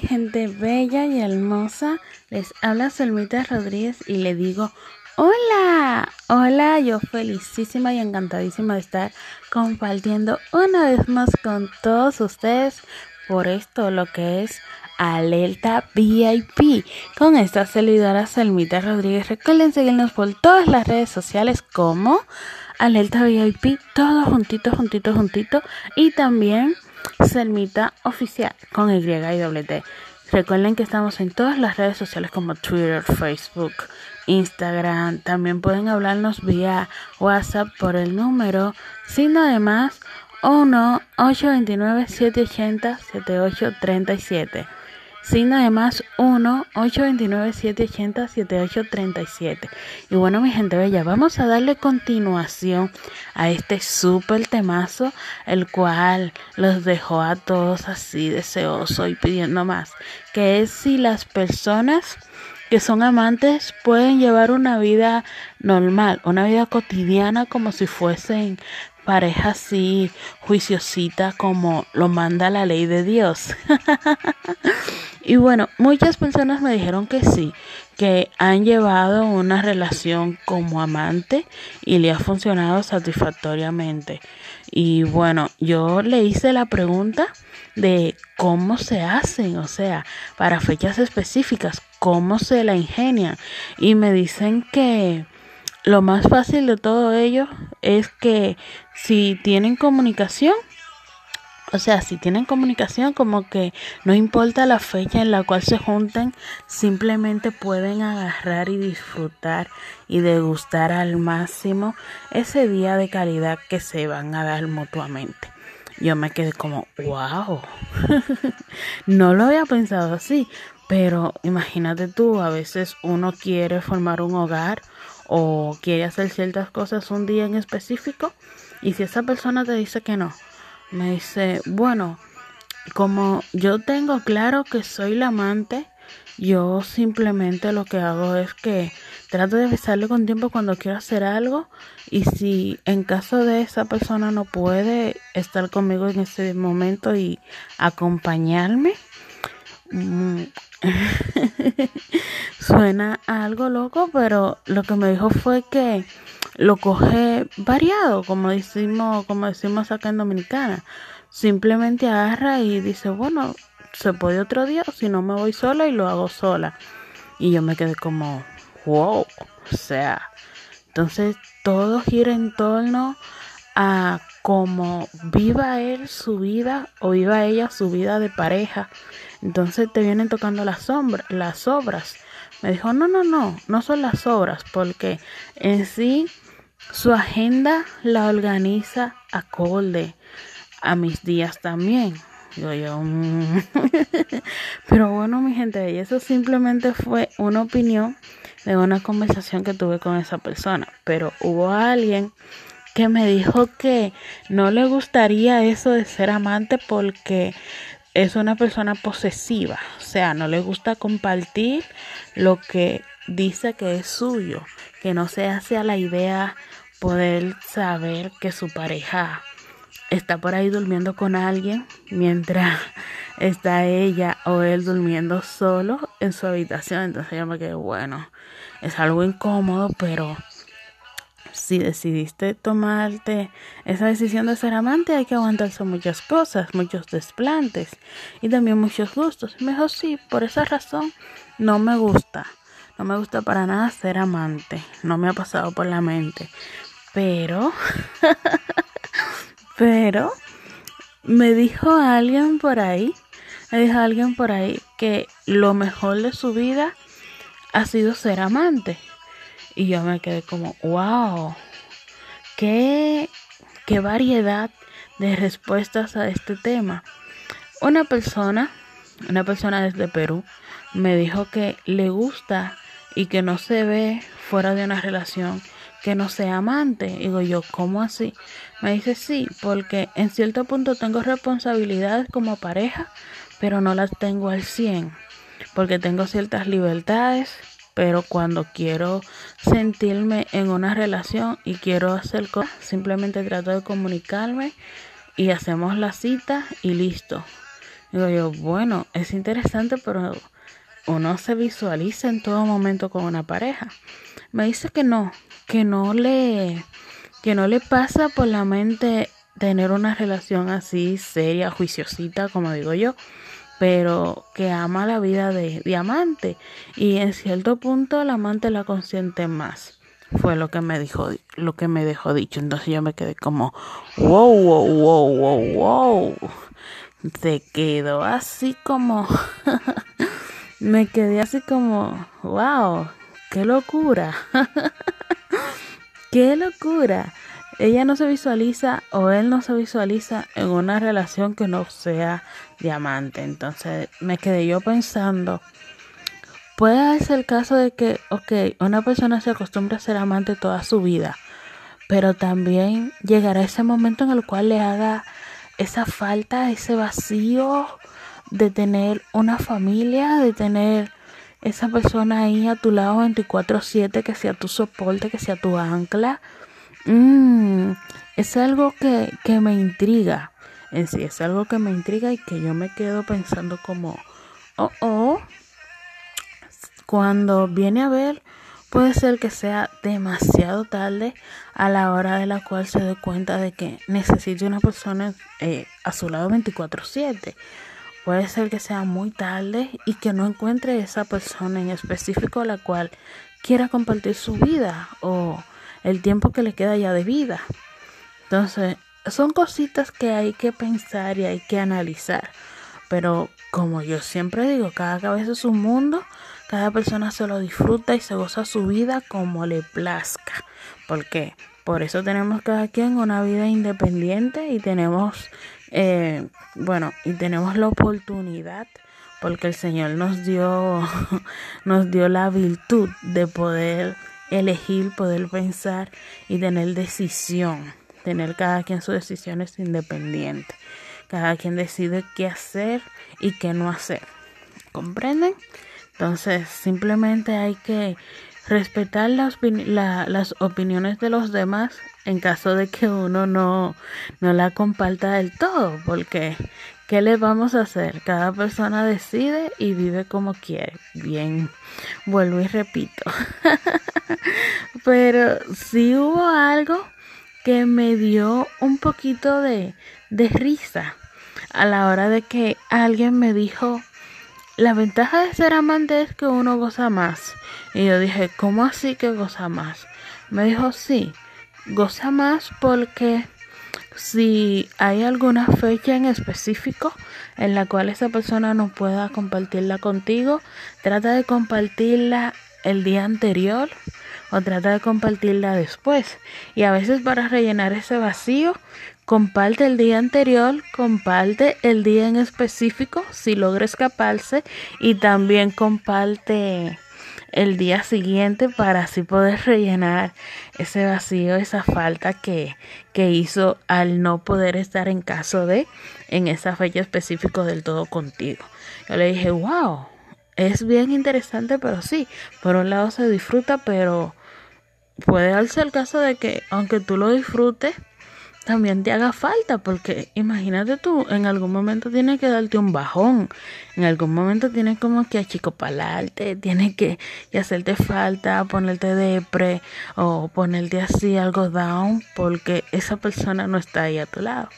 mi gente bella y hermosa, les habla Selmita Rodríguez y le digo hola, hola, yo felicísima y encantadísima de estar compartiendo una vez más con todos ustedes por esto lo que es Alerta VIP con esta servidora Selmita Rodríguez. Recuerden seguirnos por todas las redes sociales como Alerta VIP, todo juntito, juntito, juntito y también Selmita Oficial con Y T. Recuerden que estamos en todas las redes sociales como Twitter, Facebook, Instagram. También pueden hablarnos vía WhatsApp por el número signo además 1 829 780 7837 signo además 1 829 780 7837 y bueno mi gente bella vamos a darle continuación a este súper temazo el cual los dejó a todos así deseoso y pidiendo más que es si las personas que son amantes pueden llevar una vida normal, una vida cotidiana como si fuesen pareja así juiciosita como lo manda la ley de Dios. y bueno, muchas personas me dijeron que sí, que han llevado una relación como amante y le ha funcionado satisfactoriamente. Y bueno, yo le hice la pregunta de cómo se hacen, o sea, para fechas específicas, cómo se la ingenian. Y me dicen que lo más fácil de todo ello es que si tienen comunicación, o sea, si tienen comunicación, como que no importa la fecha en la cual se junten, simplemente pueden agarrar y disfrutar y degustar al máximo ese día de calidad que se van a dar mutuamente. Yo me quedé como, wow, no lo había pensado así, pero imagínate tú, a veces uno quiere formar un hogar o quiere hacer ciertas cosas un día en específico y si esa persona te dice que no, me dice, bueno, como yo tengo claro que soy la amante, yo simplemente lo que hago es que trato de avisarle con tiempo cuando quiero hacer algo y si en caso de esa persona no puede estar conmigo en ese momento y acompañarme, Suena algo loco, pero lo que me dijo fue que lo coge variado, como decimos, como decimos acá en Dominicana. Simplemente agarra y dice, bueno, se puede otro día, si no me voy sola y lo hago sola. Y yo me quedé como, wow, o sea, entonces todo gira en torno a cómo viva él su vida o viva ella su vida de pareja. Entonces te vienen tocando las, sombras, las obras. Me dijo, no, no, no, no son las obras, porque en sí su agenda la organiza acorde a mis días también. Digo yo, mm". pero bueno, mi gente, y eso simplemente fue una opinión de una conversación que tuve con esa persona. Pero hubo alguien que me dijo que no le gustaría eso de ser amante porque es una persona posesiva, o sea, no le gusta compartir lo que dice que es suyo, que no se hace a la idea poder saber que su pareja está por ahí durmiendo con alguien mientras está ella o él durmiendo solo en su habitación. Entonces yo me quedé, bueno, es algo incómodo, pero si decidiste tomarte esa decisión de ser amante, hay que aguantarse muchas cosas, muchos desplantes y también muchos gustos. Mejor sí, por esa razón no me gusta. No me gusta para nada ser amante. No me ha pasado por la mente. Pero, pero, me dijo alguien por ahí, me dijo alguien por ahí que lo mejor de su vida ha sido ser amante. Y yo me quedé como, wow, qué, qué variedad de respuestas a este tema. Una persona, una persona desde Perú, me dijo que le gusta y que no se ve fuera de una relación que no sea amante. Digo yo, ¿cómo así? Me dice sí, porque en cierto punto tengo responsabilidades como pareja, pero no las tengo al 100, porque tengo ciertas libertades pero cuando quiero sentirme en una relación y quiero hacer cosas, simplemente trato de comunicarme y hacemos la cita y listo. Digo yo, bueno, es interesante, pero uno se visualiza en todo momento con una pareja. Me dice que no, que no le, que no le pasa por la mente tener una relación así seria, juiciosita, como digo yo, pero que ama la vida de diamante y en cierto punto el amante la consiente más. Fue lo que me dijo, lo que me dejó dicho. Entonces yo me quedé como, wow, wow, wow, wow, wow. Se quedó así como, me quedé así como, wow, qué locura. qué locura ella no se visualiza o él no se visualiza en una relación que no sea diamante. Entonces me quedé yo pensando, puede ser el caso de que, ok, una persona se acostumbra a ser amante toda su vida, pero también llegará ese momento en el cual le haga esa falta, ese vacío de tener una familia, de tener esa persona ahí a tu lado 24/7, que sea tu soporte, que sea tu ancla Mm, es algo que, que me intriga. En sí, es algo que me intriga y que yo me quedo pensando como, oh, oh, cuando viene a ver, puede ser que sea demasiado tarde a la hora de la cual se dé cuenta de que necesite una persona eh, a su lado 24/7. Puede ser que sea muy tarde y que no encuentre esa persona en específico a la cual quiera compartir su vida o el tiempo que le queda ya de vida. Entonces, son cositas que hay que pensar y hay que analizar. Pero como yo siempre digo, cada cabeza es un mundo, cada persona se lo disfruta y se goza su vida como le plazca. Porque por eso tenemos cada quien una vida independiente y tenemos, eh, bueno, y tenemos la oportunidad porque el Señor nos dio, nos dio la virtud de poder elegir, poder pensar y tener decisión. Tener cada quien sus decisiones independientes. Cada quien decide qué hacer y qué no hacer. ¿Comprenden? Entonces simplemente hay que respetar las, opiniones de los demás en caso de que uno no, no la comparta del todo, porque ¿qué le vamos a hacer? Cada persona decide y vive como quiere. Bien, vuelvo y repito. Pero sí hubo algo que me dio un poquito de, de risa a la hora de que alguien me dijo, la ventaja de ser amante es que uno goza más. Y yo dije, ¿cómo así que goza más? Me dijo, sí, goza más porque si hay alguna fecha en específico en la cual esa persona no pueda compartirla contigo, trata de compartirla el día anterior o trata de compartirla después. Y a veces para rellenar ese vacío, comparte el día anterior, comparte el día en específico si logra escaparse y también comparte el día siguiente para así poder rellenar ese vacío, esa falta que, que hizo al no poder estar en caso de en esa fecha específica del todo contigo. Yo le dije, wow, es bien interesante, pero sí, por un lado se disfruta, pero puede darse el caso de que aunque tú lo disfrutes, también te haga falta, porque imagínate tú, en algún momento tienes que darte un bajón, en algún momento tienes como que achicopalarte, tienes que, hacerte falta, ponerte depre o ponerte así algo down, porque esa persona no está ahí a tu lado.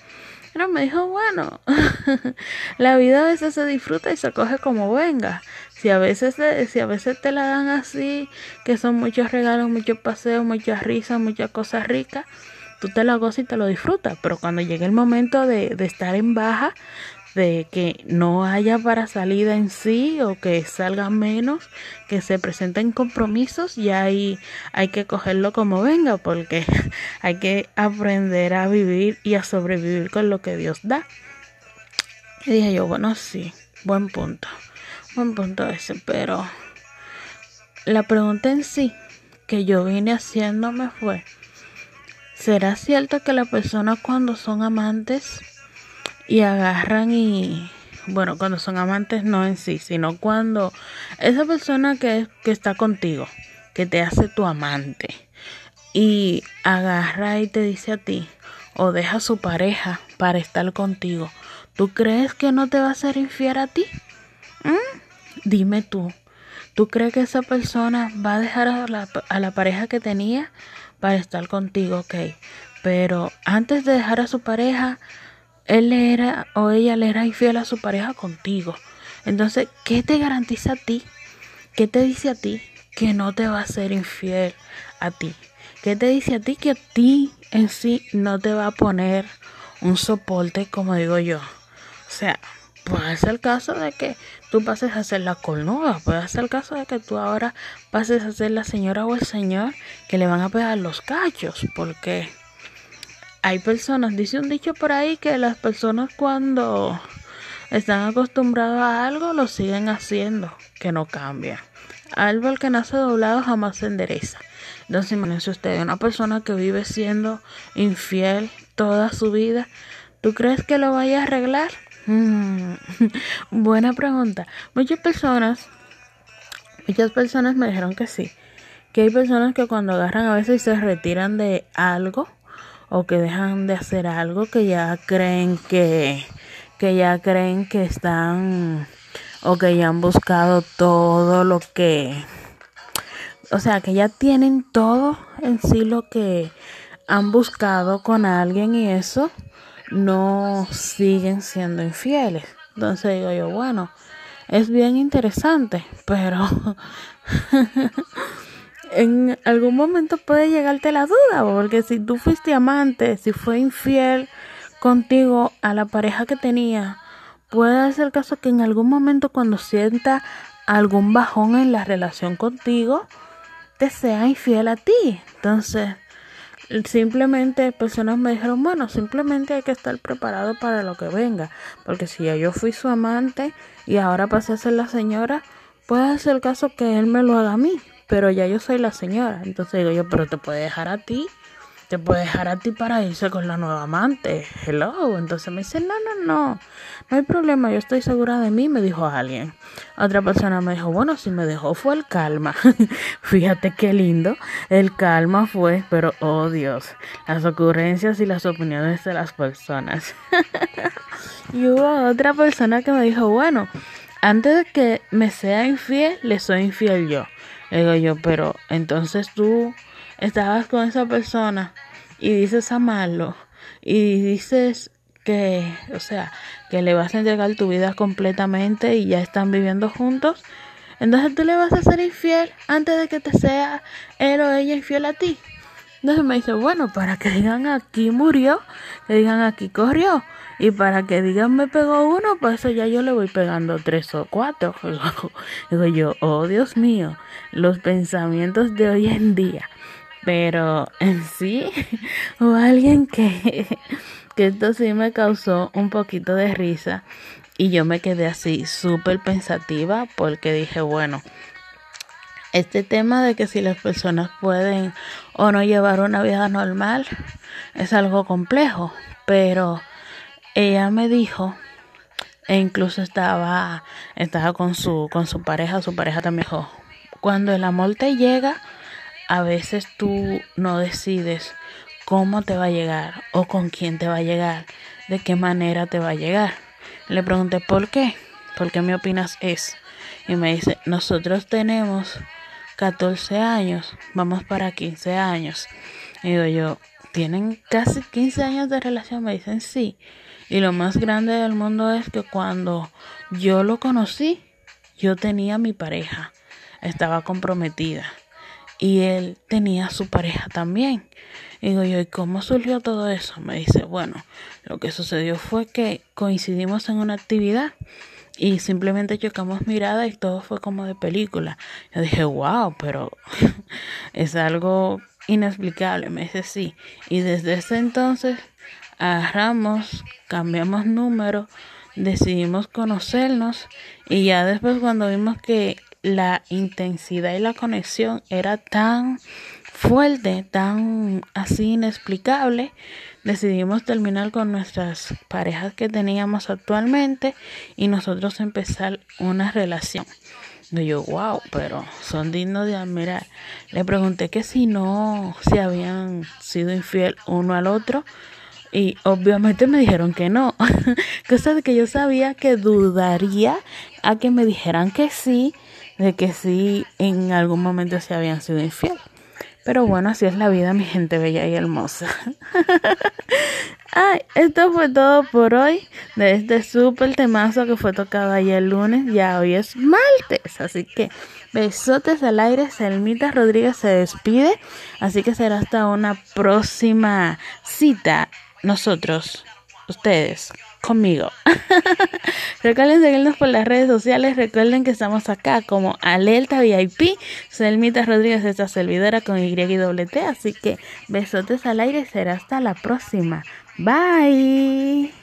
Pero me dijo, bueno, la vida a veces se disfruta y se coge como venga. Si a veces si a veces te la dan así, que son muchos regalos, muchos paseos, muchas risas, muchas cosas ricas, tú te lo gozas y te lo disfrutas, pero cuando llegue el momento de, estar en baja, de que no haya para salida en sí o que salga menos, que se presenten compromisos, ya ahí hay que cogerlo como venga, porque hay que aprender a vivir y a sobrevivir con lo que Dios da. Y dije yo, bueno, sí, buen punto, buen punto ese, pero la pregunta en sí que yo vine haciéndome fue, ¿Será cierto que la persona cuando son amantes y agarran y bueno, cuando son amantes no en sí, sino cuando esa persona que, que está contigo, que te hace tu amante y agarra y te dice a ti o deja a su pareja para estar contigo, ¿Tú crees que no te va a ser infiel a ti? ¿Mm? Dime tú, ¿tú crees que esa persona va a dejar a la, a la pareja que tenía para estar contigo? Ok, pero antes de dejar a su pareja, él le era o ella le era infiel a su pareja contigo. Entonces, ¿qué te garantiza a ti? ¿Qué te dice a ti que no te va a ser infiel a ti? ¿Qué te dice a ti que a ti en sí no te va a poner un soporte, como digo yo? O sea, puede ser el caso de que tú pases a ser la cornuda, puede ser el caso de que tú ahora pases a ser la señora o el señor que le van a pegar los cachos, porque hay personas, dice un dicho por ahí que las personas cuando están acostumbrados a algo lo siguen haciendo, que no cambia. Árbol que nace doblado jamás se endereza. Entonces imagínense usted, una persona que vive siendo infiel toda su vida, ¿tú crees que lo vaya a arreglar? Mm, buena pregunta. Muchas personas, muchas personas me dijeron que sí. Que hay personas que cuando agarran a veces se retiran de algo o que dejan de hacer algo que ya creen que, que ya creen que están o que ya han buscado todo lo que o sea que ya tienen todo en sí lo que han buscado con alguien y eso no siguen siendo infieles. Entonces digo yo, bueno, es bien interesante, pero en algún momento puede llegarte la duda, porque si tú fuiste amante, si fue infiel contigo a la pareja que tenía, puede ser el caso que en algún momento cuando sienta algún bajón en la relación contigo, te sea infiel a ti. Entonces, simplemente personas me dijeron, bueno, simplemente hay que estar preparado para lo que venga, porque si ya yo fui su amante y ahora pasé a ser la señora, puede ser el caso que él me lo haga a mí, pero ya yo soy la señora, entonces digo yo, pero te puede dejar a ti te puede dejar a ti para irse con la nueva amante. Hello. Entonces me dice, no, no, no. No hay problema, yo estoy segura de mí, me dijo alguien. Otra persona me dijo, bueno, si me dejó fue el calma. Fíjate qué lindo. El calma fue, pero oh Dios, las ocurrencias y las opiniones de las personas. y hubo otra persona que me dijo, bueno, antes de que me sea infiel, le soy infiel yo. Le digo yo, pero entonces tú estabas con esa persona y dices amarlo y dices que, o sea, que le vas a entregar tu vida completamente y ya están viviendo juntos, entonces tú le vas a ser infiel antes de que te sea él o ella infiel a ti. Entonces me dice, bueno, para que digan aquí murió, que digan aquí corrió. Y para que digan me pegó uno, pues eso ya yo le voy pegando tres o cuatro. Digo yo, oh Dios mío, los pensamientos de hoy en día. Pero en sí, o alguien que, que esto sí me causó un poquito de risa. Y yo me quedé así súper pensativa porque dije, bueno, este tema de que si las personas pueden o no llevar una vida normal es algo complejo, pero ella me dijo e incluso estaba estaba con su con su pareja, su pareja también dijo, cuando el amor te llega, a veces tú no decides cómo te va a llegar o con quién te va a llegar, de qué manera te va a llegar. Le pregunté por qué, por qué me opinas eso. Y me dice, nosotros tenemos 14 años, vamos para 15 años. Y digo yo, ¿tienen casi 15 años de relación? Me dicen sí. Y lo más grande del mundo es que cuando yo lo conocí, yo tenía mi pareja, estaba comprometida y él tenía su pareja también. Y digo yo, ¿y cómo surgió todo eso? Me dice, bueno, lo que sucedió fue que coincidimos en una actividad y simplemente chocamos mirada y todo fue como de película. Yo dije, wow, pero es algo inexplicable. Me dice, sí. Y desde ese entonces agarramos, cambiamos número, decidimos conocernos y ya después cuando vimos que la intensidad y la conexión era tan fuerte, tan así inexplicable, decidimos terminar con nuestras parejas que teníamos actualmente y nosotros empezar una relación. Yo, wow, pero son dignos de admirar. Le pregunté que si no, si habían sido infiel uno al otro. Y obviamente me dijeron que no. Cosa de que yo sabía que dudaría a que me dijeran que sí, de que sí en algún momento se habían sido infiel. Pero bueno, así es la vida, mi gente bella y hermosa. Ay, esto fue todo por hoy de este súper temazo que fue tocado ayer lunes. Ya hoy es martes, así que besotes al aire. Selmita Rodríguez se despide, así que será hasta una próxima cita. Nosotros, ustedes, conmigo. Recuerden seguirnos por las redes sociales. Recuerden que estamos acá como Alerta VIP. Selmita Rodríguez, esta servidora con Y y. Así que besotes al aire. Será hasta la próxima. Bye.